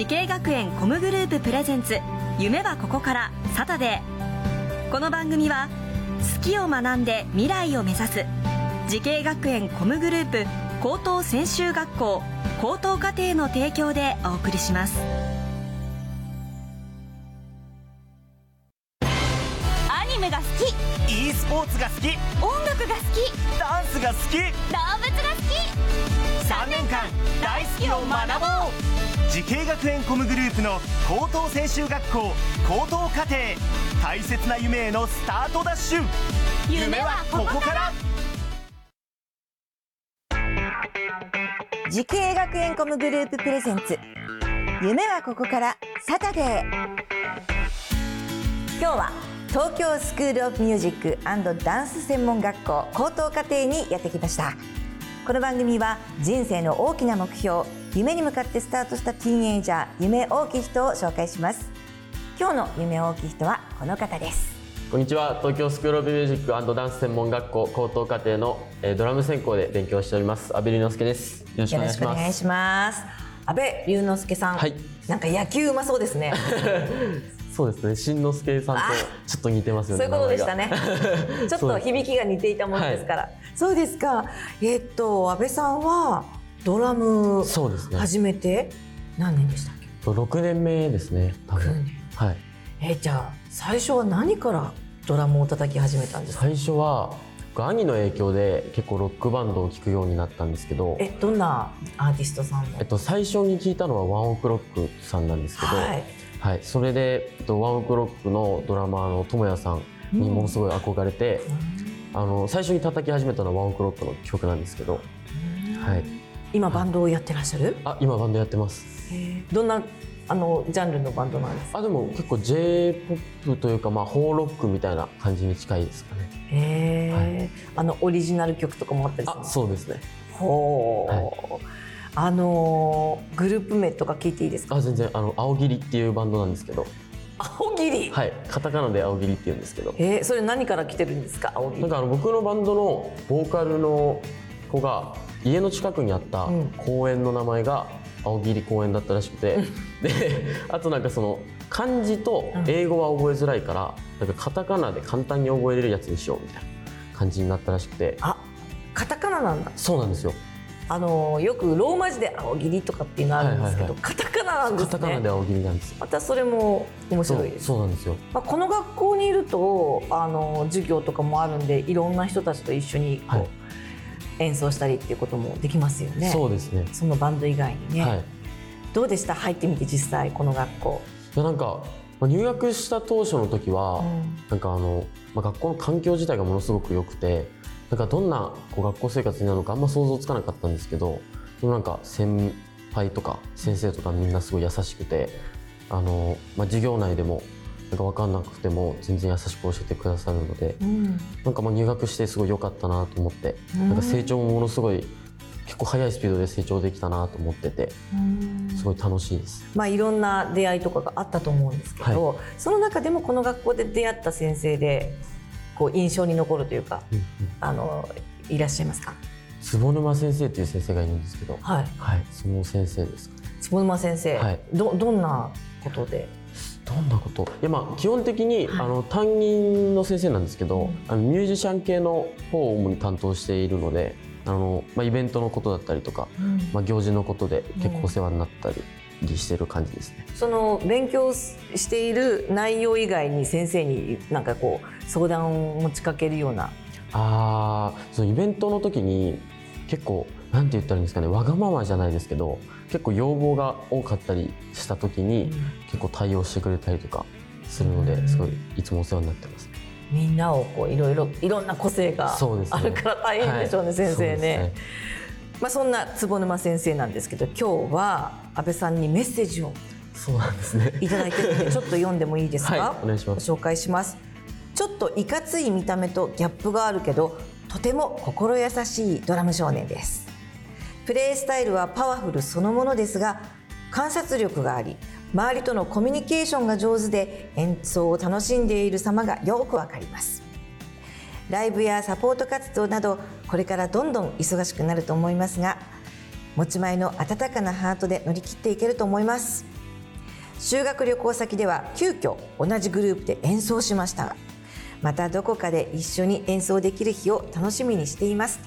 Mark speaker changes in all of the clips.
Speaker 1: 滋慶学園 COMグループプレゼンツ夢はここからサタデー。この番組は好きを学んで未来を目指す滋慶学園 COMグループ高等専修学校高等課程の提供でお送りします。
Speaker 2: アニメが好き
Speaker 3: e スポーツが好き
Speaker 2: 音楽が好き
Speaker 3: ダンスが好き
Speaker 2: 動物が好き。
Speaker 3: 3年間大好きを学ぼう滋慶学園 COMグループの高等専修学校高等課程大切な夢へのスタートダッシュ。夢はここから。
Speaker 4: 滋慶学園 COMグループプレゼンツ。夢はここからサタデー。今日は東京スクールオブミュージックダンス専門学校高等課程にやってきました。この番組は人生の大きな目標夢に向かってスタートしたティーンエイジャー夢大きい人を紹介します。今日の夢大きい人はこの方です。
Speaker 5: こんにちは。東京スクールオブミュージックダンス専門学校高等課程の、えー、ドラム専攻で勉強しております。阿部龍之介です。よろしくお願いします。
Speaker 4: お願いします。阿部龍之介さん、はい、なんか野球うまそうですね
Speaker 5: そうですね。新之助さんとちょっと似てますよ
Speaker 4: ねそういうことでしたね。ちょっと響きが似ていたものですから、はい、そうですか。えー、っと安倍さんはドラムそうですね。始めて何年でしたっけ
Speaker 5: ？6年目ですね多分。はい。
Speaker 4: えー、じゃあ最初は何からドラムを叩き始めたんですか？
Speaker 5: 最初は兄の影響で結構ロックバンドを聴くようになったんですけど
Speaker 4: えどんなアーティストさん
Speaker 5: の、えっと、最初に聞いたのはワンオクロックさんなんですけど、はい、はい、それで、えっと、ワンオクロックのドラマーの智也さんにものすごい憧れて、うん、あの最初に叩き始めたのはワンオクロックの曲なんですけど、
Speaker 4: はい、今バンドをやってらっしゃる？
Speaker 5: あ今バンドやってます。
Speaker 4: どんなあのジャンルのバンドなんです
Speaker 5: あでも結構 j p o p というか、まあ、ホーロックみたいな感じに近いですかね。
Speaker 4: へえ、はい、あのオリジナル曲とかもあったりする
Speaker 5: あそうですね。
Speaker 4: ほう、はいあのグループ名とか聞いていいですか？
Speaker 5: あ全然あの青霧っていうバンドなんですけど。
Speaker 4: 青霧
Speaker 5: はい。カタカナで青霧って言うんですけど。
Speaker 4: えー、それ何から来てるんですか？青霧
Speaker 5: なんかあの僕のバンドのボーカルの子が家の近くにあった公園の名前が青霧公園だったらしくて、うん、であとなんかその漢字と英語は覚えづらいから、うん、なんかカタカナで簡単に覚えれるやつにしようみたいな感じになったらしくて。
Speaker 4: あカタカナなんだ。
Speaker 5: そうなんですよ
Speaker 4: あのよくローマ字で青霧とかっていうのあるんですけど、はいはいはい、カタカナなんですね。
Speaker 5: カタカナで青霧なんです
Speaker 4: またそれも面白いです。
Speaker 5: そうなんですよ。
Speaker 4: まあこの学校にいるとあの授業とかもあるんでいろんな人たちと一緒にこう、はい、演奏したりっていうこともできますよね。
Speaker 5: そうですね。
Speaker 4: そのバンド以外にね。はい、どうでした？入ってみて実際この学校。
Speaker 5: いやなんか入学した当初の時は、うん、なんかあの、まあ、学校の環境自体がものすごく良くて。なんかどんなこう学校生活になるのかあんま想像つかなかったんですけどでもなんか先輩とか先生とかみんなすごい優しくてあの、まあ、授業内でもなんか分かんなくても全然優しく教えてくださるので、うん、なんかまあ入学してすごい良かったなと思って、うん、なんか成長もものすごい結構速いスピードで成長できたなと思ってて、すごい楽しいです。
Speaker 4: まあいろんな出会いとかがあったと思うんですけど、はい、その中でもこの学校で出会った先生でこう印象に残るというか、うんうん、あのいらっしゃいますか？
Speaker 5: 坪沼先生っていう先生がいるんですけど、はい、はい、その先生です
Speaker 4: 坪沼先生、はい、どどんなことで？
Speaker 5: どんなこと？いやまあ基本的に、はい、あの担任の先生なんですけど、うん、あのミュージシャン系の方を主に担当しているのであの、まあ、イベントのことだったりとか、うん、まあ、行事のことで結構お世話になったり。りしてる感じですね。
Speaker 4: その勉強している内容以外に先生になんかこう相談を持ちかけるような。
Speaker 5: ああ、そのイベントの時に結構なんて言ったらいいんですかね、わがままじゃないですけど、結構要望が多かったりした時に、うん、結構対応してくれたりとかするので、すごいいつもお世話になってます、ね。
Speaker 4: みんなをこういろいろいろんな個性があるから大変でしょうね、はい、先生ね。まあ、そんな坪沼先生なんですけど今日は安倍さんにメッセージを
Speaker 5: そうなんですね。
Speaker 4: いただいてるのでちょっと読んでもいいですか、
Speaker 5: はい、お願いします。
Speaker 4: ご紹介しますちょっといかつい見た目とギャップがあるけどとても心優しいドラム少年です。プレースタイルはパワフルそのものですが観察力があり周りとのコミュニケーションが上手で演奏を楽しんでいる様がよくわかりますライブやサポート活動などこれからどんどん忙しくなると思いますが持ち前の温かなハートで乗り切っていけると思います。修学旅行先では急遽同じグループで演奏しました。またどこかで一緒に演奏できる日を楽しみにしています。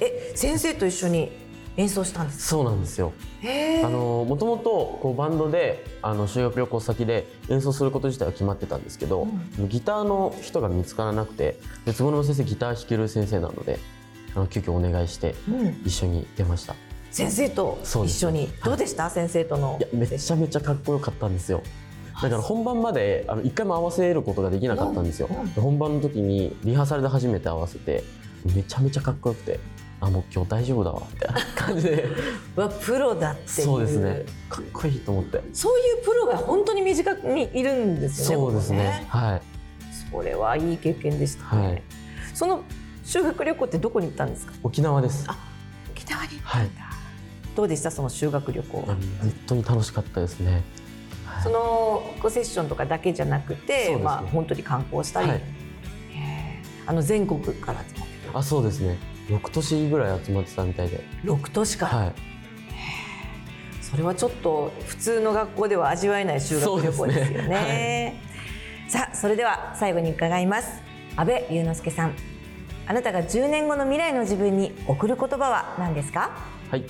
Speaker 4: え先生と一緒に演奏したんです
Speaker 5: そうなんですよ。
Speaker 4: へ
Speaker 5: あのもともとこうバンドであの修学旅行先で演奏すること自体は決まってたんですけど、ギターの人が見つからなくてで坪沼先生ギター弾ける先生なのであの急遽お願いして
Speaker 4: うん。
Speaker 5: 一緒に出ました、
Speaker 4: 先生と一緒に、
Speaker 5: そうです。
Speaker 4: どうでした、先生との
Speaker 5: いやめちゃめちゃかっこよかったんですよ。だから本番まであの一回も合わせることができなかったんですよ、本番の時にリハーサルで初めて合わせてめちゃめちゃかっこよくてあもう今日大丈夫だわみたいな感じで。
Speaker 4: はプロだっていう。
Speaker 5: そうですね。かっこいいと思って。
Speaker 4: そういうプロが本当に身近にいるんですよね
Speaker 5: そうですね。
Speaker 4: ね。
Speaker 5: はい。
Speaker 4: それはいい経験でしたね、
Speaker 5: はい。
Speaker 4: その修学旅行ってどこに行ったんですか？
Speaker 5: 沖縄です。
Speaker 4: あ沖縄に行った
Speaker 5: はい。
Speaker 4: どうでした？その修学旅行。
Speaker 5: 本当に楽しかったですね。はい。
Speaker 4: そのセッションとかだけじゃなくて、
Speaker 5: ね。
Speaker 4: まあ本当に観光したり、
Speaker 5: はい。
Speaker 4: あの全国から
Speaker 5: あ、そうですね。6都市ぐらい集まってたみたいで。
Speaker 4: 6都市から、
Speaker 5: はい。
Speaker 4: それはちょっと普通の学校では味わえない修学旅行ですよ
Speaker 5: そう
Speaker 4: ねさあそれでは最後に伺います阿部龍之介さんあなたが10年後の未来の自分に送る言葉は何ですか？
Speaker 5: はい。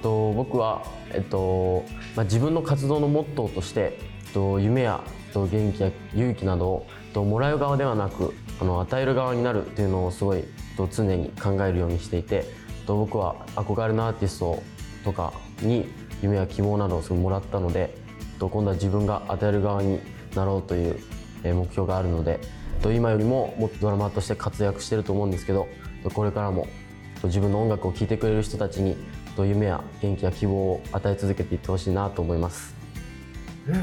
Speaker 5: と僕はえっとまあ自分の活動のモットーとしてえっと夢やえっと元気や勇気などをえっともらう側ではなくあの与える側になるっていうのをすごいと常に考えるようにしていてと僕は憧れのアーティストとかに夢や希望などをすごいもらったのでと今度は自分が与える側になろうという目標があるのでと今よりももっとドラマーとして活躍してると思うんですけどこれからも自分の音楽を聴いてくれる人たちに夢や元気や希望を与え続けていってほしいなと思います。
Speaker 4: うん、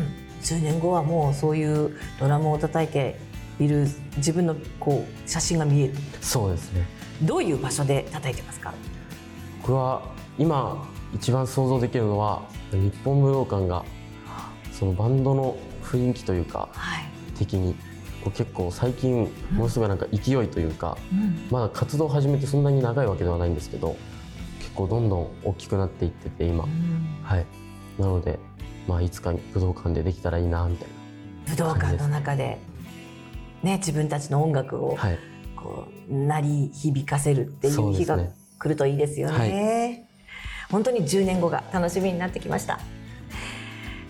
Speaker 4: 10年後はもうそういうドラムを叩いている自分のこう写真が見える。
Speaker 5: そうですね。
Speaker 4: どういう場所で叩いてますか？
Speaker 5: 僕は今一番想像できるのは日本武道館がそのバンドの雰囲気というか
Speaker 4: はい、
Speaker 5: 的に結構最近ものすごいなんか勢いというか、まだ活動を始めてそんなに長いわけではないんですけど結構どんどん大きくなっていってて今、はい。なのでまあいつか武道館でできたらいいなみたい
Speaker 4: 武道館の中でね自分たちの音楽をこう鳴り響かせるってい日が
Speaker 5: そううですね
Speaker 4: 来るといいですよね。本当に10年後が楽しみになってきました。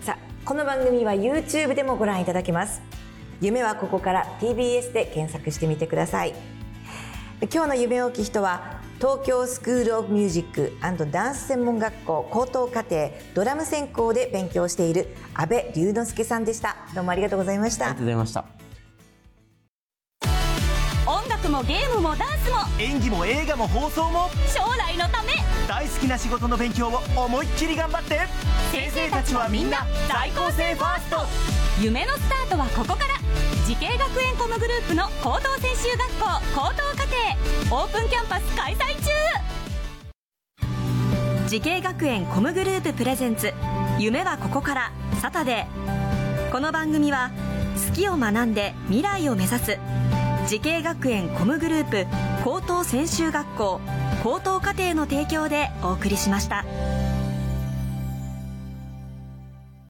Speaker 4: さあこの番組は YouTube でもご覧いただけます。夢はここから TBS で検索してみてください。今日の夢大きい人は東京スクールオブミュージックダンス専門学校高等課程ドラム専攻で勉強している阿部龍之介さんでした。どうもありがとうございました。
Speaker 5: ありがとうございました
Speaker 2: もゲームもダンスも。
Speaker 3: 演技も映画も放送も。
Speaker 2: 将来のため。
Speaker 3: 大好きな仕事の勉強を思いっきり頑張って。先生たちはみんな在校生ファースト。
Speaker 2: 夢のスタートはここから。滋慶学園 COMグループの高等専修学校高等課程オープンキャンパス開催中。
Speaker 1: 滋慶学園 COMグループプレゼンツ。夢はここから。サタデー。この番組は好きを学んで未来を目指す滋慶学園 COMグループ高等専修学校高等課程の提供でお送りしました。